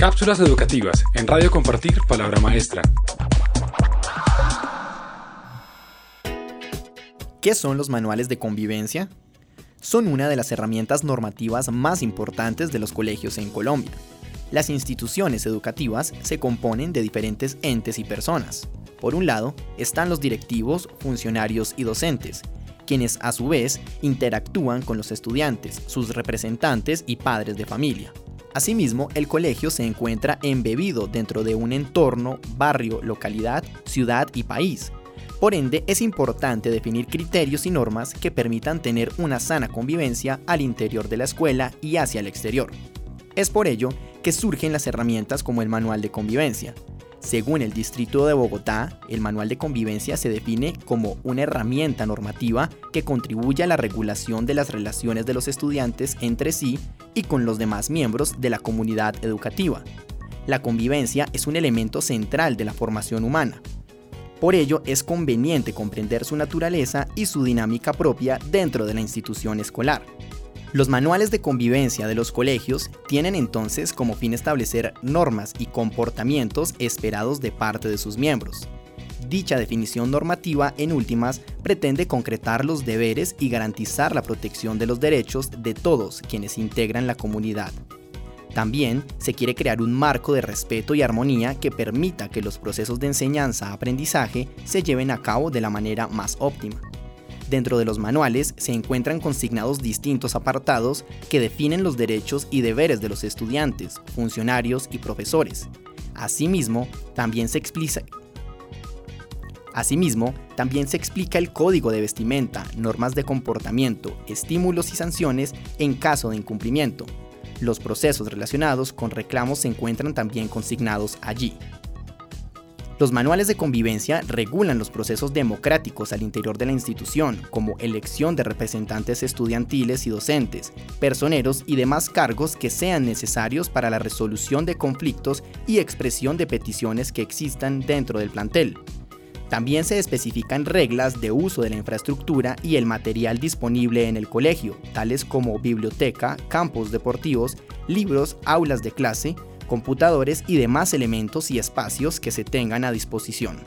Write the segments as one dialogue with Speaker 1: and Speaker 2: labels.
Speaker 1: Cápsulas educativas en Radio Compartir Palabra Maestra.
Speaker 2: ¿Qué son los manuales de convivencia? Son una de las herramientas normativas más importantes de los colegios en Colombia. Las instituciones educativas se componen de diferentes entes y personas. Por un lado, están los directivos, funcionarios y docentes, quienes a su vez interactúan con los estudiantes, sus representantes y padres de familia. Asimismo, el colegio se encuentra embebido dentro de un entorno, barrio, localidad, ciudad y país, por ende, es importante definir criterios y normas que permitan tener una sana convivencia al interior de la escuela y hacia el exterior. Es por ello que surgen las herramientas como el Manual de Convivencia. Según el Distrito de Bogotá, el Manual de Convivencia se define como una herramienta normativa que contribuye a la regulación de las relaciones de los estudiantes entre sí y con los demás miembros de la comunidad educativa. La convivencia es un elemento central de la formación humana, por ello, es conveniente comprender su naturaleza y su dinámica propia dentro de la institución escolar. Los manuales de convivencia de los colegios tienen entonces como fin establecer normas y comportamientos esperados de parte de sus miembros. Dicha definición normativa, en últimas, pretende concretar los deberes y garantizar la protección de los derechos de todos quienes integran la comunidad. También se quiere crear un marco de respeto y armonía que permita que los procesos de enseñanza-aprendizaje se lleven a cabo de la manera más óptima. Dentro de los manuales se encuentran consignados distintos apartados que definen los derechos y deberes de los estudiantes, funcionarios y profesores. Asimismo, también se explica, Asimismo, también se explica el código de vestimenta, normas de comportamiento, estímulos y sanciones en caso de incumplimiento, los procesos relacionados con reclamos se encuentran también consignados allí. Los manuales de convivencia regulan los procesos democráticos al interior de la institución, como elección de representantes estudiantiles y docentes, personeros y demás cargos que sean necesarios para la resolución de conflictos y expresión de peticiones que existan dentro del plantel. También se especifican reglas de uso de la infraestructura y el material disponible en el colegio, tales como biblioteca, campos deportivos, libros, aulas de clase, computadores y demás elementos y espacios que se tengan a disposición.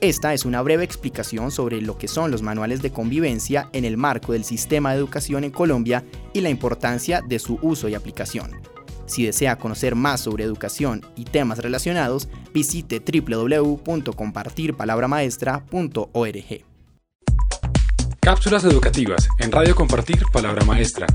Speaker 2: Esta es una breve explicación sobre lo que son los manuales de convivencia en el marco del sistema de educación en Colombia y la importancia de su uso y aplicación. Si desea conocer más sobre educación y temas relacionados, visite www.compartirpalabramaestra.org.
Speaker 1: Cápsulas educativas en Radio Compartir Palabra Maestra.